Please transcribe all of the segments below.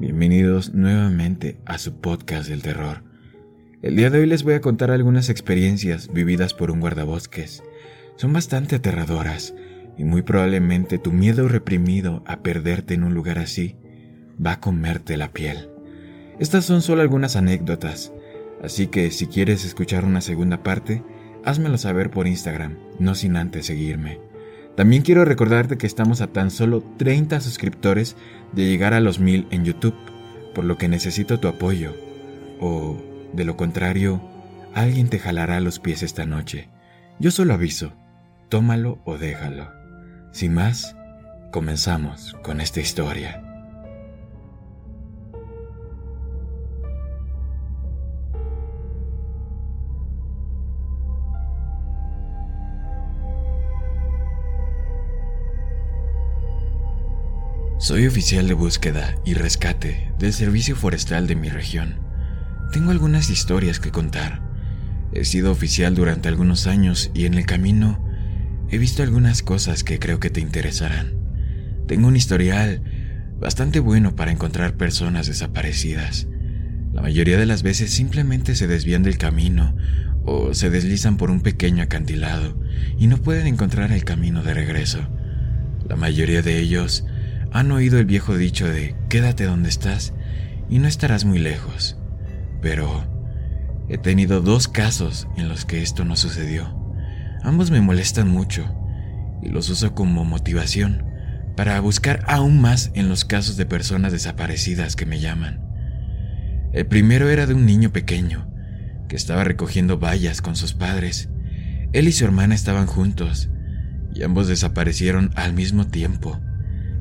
Bienvenidos nuevamente a su podcast del terror. El día de hoy les voy a contar algunas experiencias vividas por un guardabosques. Son bastante aterradoras y muy probablemente tu miedo reprimido a perderte en un lugar así va a comerte la piel. Estas son solo algunas anécdotas, así que si quieres escuchar una segunda parte, házmelo saber por Instagram, no sin antes seguirme. También quiero recordarte que estamos a tan solo 30 suscriptores de llegar a los 1000 en YouTube, por lo que necesito tu apoyo. O, de lo contrario, alguien te jalará los pies esta noche. Yo solo aviso, tómalo o déjalo. Sin más, comenzamos con esta historia. Soy oficial de búsqueda y rescate del Servicio Forestal de mi región. Tengo algunas historias que contar. He sido oficial durante algunos años y en el camino he visto algunas cosas que creo que te interesarán. Tengo un historial bastante bueno para encontrar personas desaparecidas. La mayoría de las veces simplemente se desvían del camino o se deslizan por un pequeño acantilado y no pueden encontrar el camino de regreso. La mayoría de ellos han oído el viejo dicho de quédate donde estás y no estarás muy lejos. Pero he tenido dos casos en los que esto no sucedió. Ambos me molestan mucho y los uso como motivación para buscar aún más en los casos de personas desaparecidas que me llaman. El primero era de un niño pequeño que estaba recogiendo vallas con sus padres. Él y su hermana estaban juntos y ambos desaparecieron al mismo tiempo.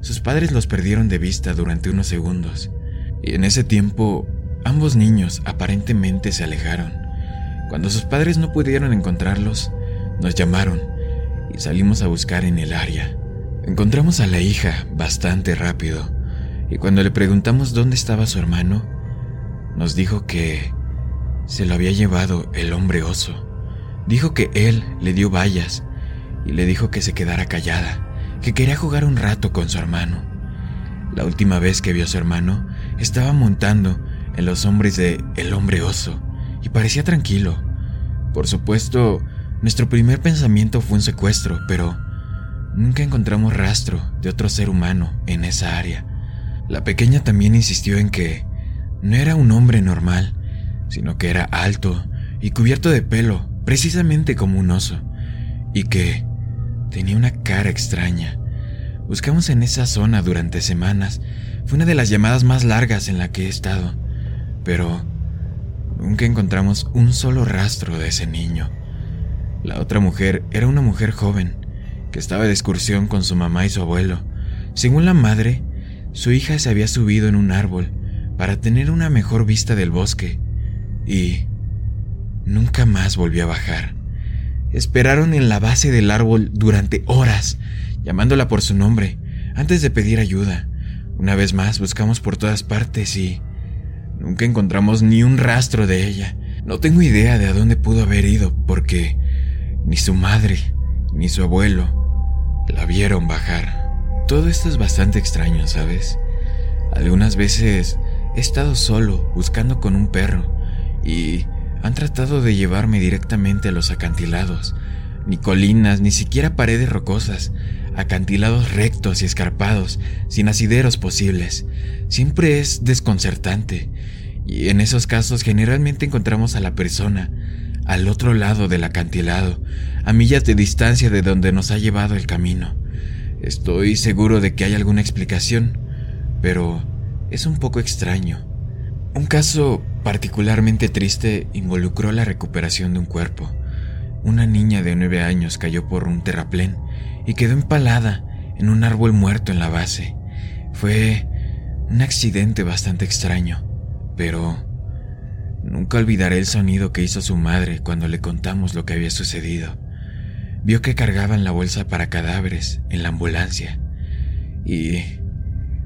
Sus padres los perdieron de vista durante unos segundos, y en ese tiempo ambos niños aparentemente se alejaron. Cuando sus padres no pudieron encontrarlos, nos llamaron y salimos a buscar en el área. Encontramos a la hija bastante rápido, y cuando le preguntamos dónde estaba su hermano, nos dijo que se lo había llevado el hombre oso. Dijo que él le dio vallas y le dijo que se quedara callada que quería jugar un rato con su hermano. La última vez que vio a su hermano, estaba montando en los hombres de El hombre oso y parecía tranquilo. Por supuesto, nuestro primer pensamiento fue un secuestro, pero nunca encontramos rastro de otro ser humano en esa área. La pequeña también insistió en que no era un hombre normal, sino que era alto y cubierto de pelo, precisamente como un oso, y que Tenía una cara extraña. Buscamos en esa zona durante semanas. Fue una de las llamadas más largas en la que he estado. Pero nunca encontramos un solo rastro de ese niño. La otra mujer era una mujer joven, que estaba de excursión con su mamá y su abuelo. Según la madre, su hija se había subido en un árbol para tener una mejor vista del bosque y nunca más volvió a bajar. Esperaron en la base del árbol durante horas, llamándola por su nombre, antes de pedir ayuda. Una vez más buscamos por todas partes y nunca encontramos ni un rastro de ella. No tengo idea de a dónde pudo haber ido, porque ni su madre ni su abuelo la vieron bajar. Todo esto es bastante extraño, ¿sabes? Algunas veces he estado solo buscando con un perro y han tratado de llevarme directamente a los acantilados, ni colinas, ni siquiera paredes rocosas, acantilados rectos y escarpados, sin asideros posibles. Siempre es desconcertante, y en esos casos generalmente encontramos a la persona al otro lado del acantilado, a millas de distancia de donde nos ha llevado el camino. Estoy seguro de que hay alguna explicación, pero es un poco extraño. Un caso particularmente triste involucró la recuperación de un cuerpo. Una niña de nueve años cayó por un terraplén y quedó empalada en un árbol muerto en la base. Fue un accidente bastante extraño. pero nunca olvidaré el sonido que hizo su madre cuando le contamos lo que había sucedido. Vio que cargaban la bolsa para cadáveres en la ambulancia y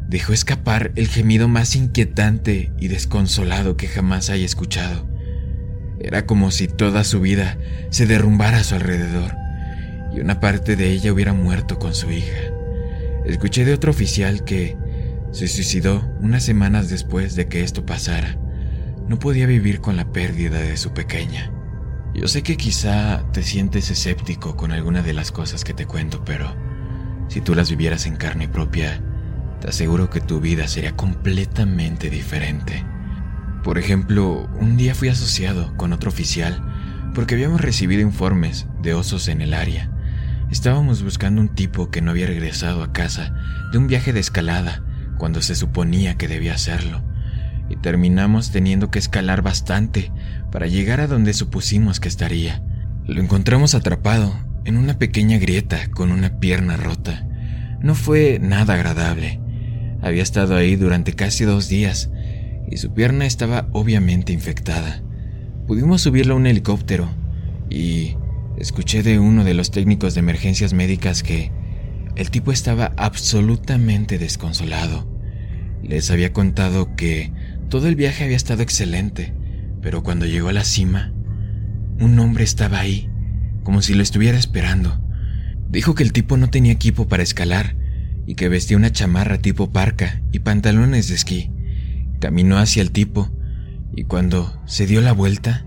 dejó escapar el gemido más inquietante y desconsolado que jamás haya escuchado. Era como si toda su vida se derrumbara a su alrededor y una parte de ella hubiera muerto con su hija. Escuché de otro oficial que se suicidó unas semanas después de que esto pasara. No podía vivir con la pérdida de su pequeña. Yo sé que quizá te sientes escéptico con alguna de las cosas que te cuento, pero si tú las vivieras en carne propia, te aseguro que tu vida sería completamente diferente. Por ejemplo, un día fui asociado con otro oficial porque habíamos recibido informes de osos en el área. Estábamos buscando un tipo que no había regresado a casa de un viaje de escalada cuando se suponía que debía hacerlo, y terminamos teniendo que escalar bastante para llegar a donde supusimos que estaría. Lo encontramos atrapado en una pequeña grieta con una pierna rota. No fue nada agradable. Había estado ahí durante casi dos días y su pierna estaba obviamente infectada. Pudimos subirlo a un helicóptero y escuché de uno de los técnicos de emergencias médicas que el tipo estaba absolutamente desconsolado. Les había contado que todo el viaje había estado excelente, pero cuando llegó a la cima, un hombre estaba ahí, como si lo estuviera esperando. Dijo que el tipo no tenía equipo para escalar y que vestía una chamarra tipo parca y pantalones de esquí. Caminó hacia el tipo y cuando se dio la vuelta,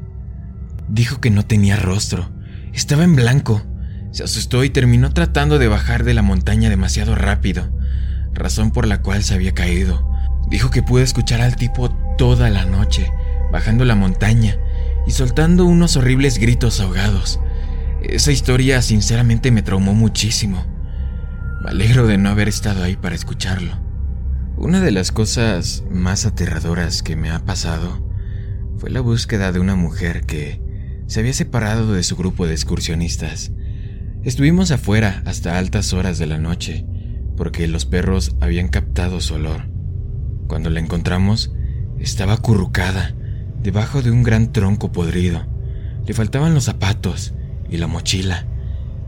dijo que no tenía rostro, estaba en blanco. Se asustó y terminó tratando de bajar de la montaña demasiado rápido, razón por la cual se había caído. Dijo que pudo escuchar al tipo toda la noche, bajando la montaña y soltando unos horribles gritos ahogados. Esa historia sinceramente me traumó muchísimo. Me alegro de no haber estado ahí para escucharlo. Una de las cosas más aterradoras que me ha pasado fue la búsqueda de una mujer que se había separado de su grupo de excursionistas. Estuvimos afuera hasta altas horas de la noche, porque los perros habían captado su olor. Cuando la encontramos, estaba acurrucada, debajo de un gran tronco podrido. Le faltaban los zapatos y la mochila,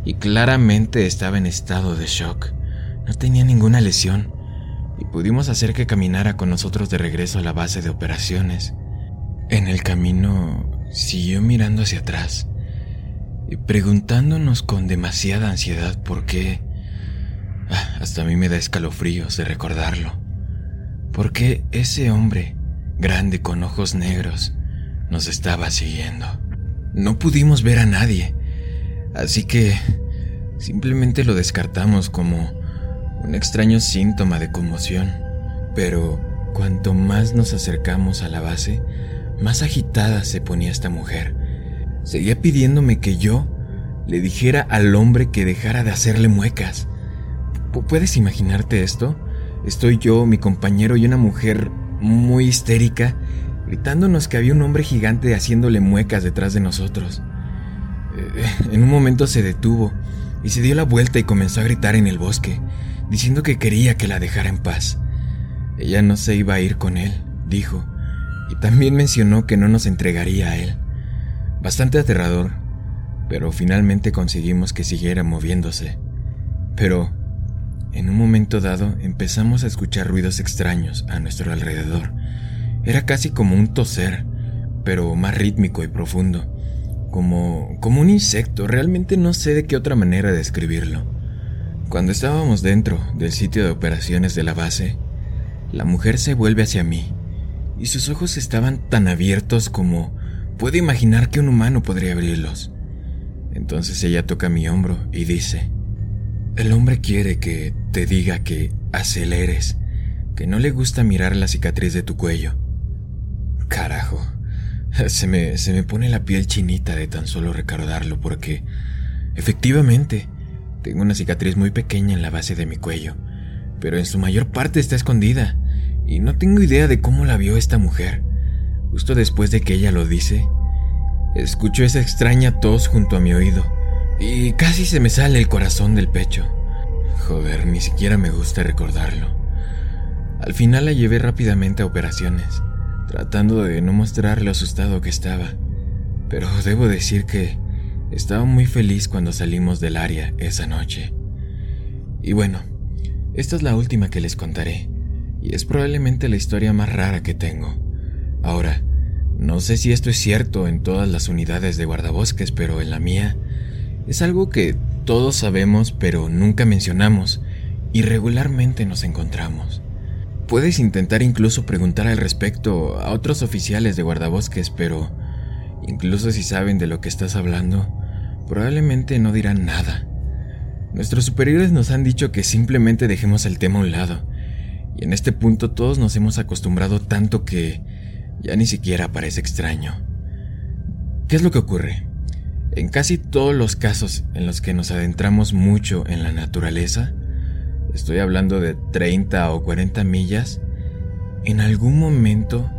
y claramente estaba en estado de shock. No tenía ninguna lesión, y pudimos hacer que caminara con nosotros de regreso a la base de operaciones. En el camino siguió mirando hacia atrás y preguntándonos con demasiada ansiedad por qué... Ah, hasta a mí me da escalofríos de recordarlo. ¿Por qué ese hombre, grande con ojos negros, nos estaba siguiendo? No pudimos ver a nadie, así que simplemente lo descartamos como un extraño síntoma de conmoción. Pero cuanto más nos acercamos a la base, más agitada se ponía esta mujer Seguía pidiéndome que yo le dijera al hombre que dejara de hacerle muecas. ¿Puedes imaginarte esto? Estoy yo, mi compañero y una mujer muy histérica, gritándonos que había un hombre gigante haciéndole muecas detrás de nosotros. En un momento se detuvo y se dio la vuelta y comenzó a gritar en el bosque, diciendo que quería que la dejara en paz. Ella no se iba a ir con él, dijo, y también mencionó que no nos entregaría a él. Bastante aterrador, pero finalmente conseguimos que siguiera moviéndose. Pero, en un momento dado, empezamos a escuchar ruidos extraños a nuestro alrededor. Era casi como un toser, pero más rítmico y profundo. Como, como un insecto, realmente no sé de qué otra manera describirlo. Cuando estábamos dentro del sitio de operaciones de la base, la mujer se vuelve hacia mí y sus ojos estaban tan abiertos como Puede imaginar que un humano podría abrirlos. Entonces ella toca mi hombro y dice, el hombre quiere que te diga que aceleres, que no le gusta mirar la cicatriz de tu cuello. Carajo, se me, se me pone la piel chinita de tan solo recordarlo porque, efectivamente, tengo una cicatriz muy pequeña en la base de mi cuello, pero en su mayor parte está escondida, y no tengo idea de cómo la vio esta mujer. Justo después de que ella lo dice, escucho esa extraña tos junto a mi oído y casi se me sale el corazón del pecho. Joder, ni siquiera me gusta recordarlo. Al final la llevé rápidamente a operaciones, tratando de no mostrar lo asustado que estaba, pero debo decir que estaba muy feliz cuando salimos del área esa noche. Y bueno, esta es la última que les contaré, y es probablemente la historia más rara que tengo. Ahora, no sé si esto es cierto en todas las unidades de guardabosques, pero en la mía es algo que todos sabemos pero nunca mencionamos y regularmente nos encontramos. Puedes intentar incluso preguntar al respecto a otros oficiales de guardabosques, pero incluso si saben de lo que estás hablando, probablemente no dirán nada. Nuestros superiores nos han dicho que simplemente dejemos el tema a un lado, y en este punto todos nos hemos acostumbrado tanto que ya ni siquiera parece extraño. ¿Qué es lo que ocurre? En casi todos los casos en los que nos adentramos mucho en la naturaleza, estoy hablando de 30 o 40 millas, en algún momento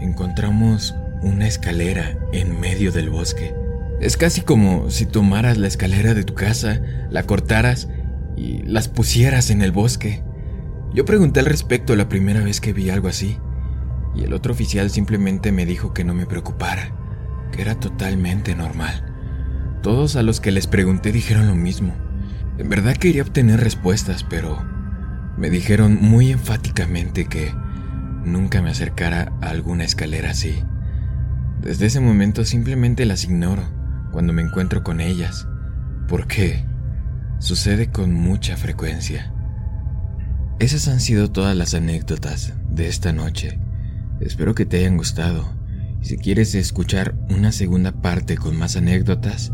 encontramos una escalera en medio del bosque. Es casi como si tomaras la escalera de tu casa, la cortaras y las pusieras en el bosque. Yo pregunté al respecto la primera vez que vi algo así y el otro oficial simplemente me dijo que no me preocupara, que era totalmente normal. Todos a los que les pregunté dijeron lo mismo. En verdad quería obtener respuestas, pero me dijeron muy enfáticamente que nunca me acercara a alguna escalera así. Desde ese momento simplemente las ignoro cuando me encuentro con ellas, porque sucede con mucha frecuencia. Esas han sido todas las anécdotas de esta noche. Espero que te hayan gustado. Si quieres escuchar una segunda parte con más anécdotas,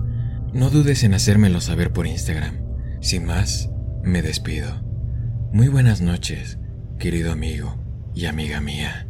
no dudes en hacérmelo saber por Instagram. Sin más, me despido. Muy buenas noches, querido amigo y amiga mía.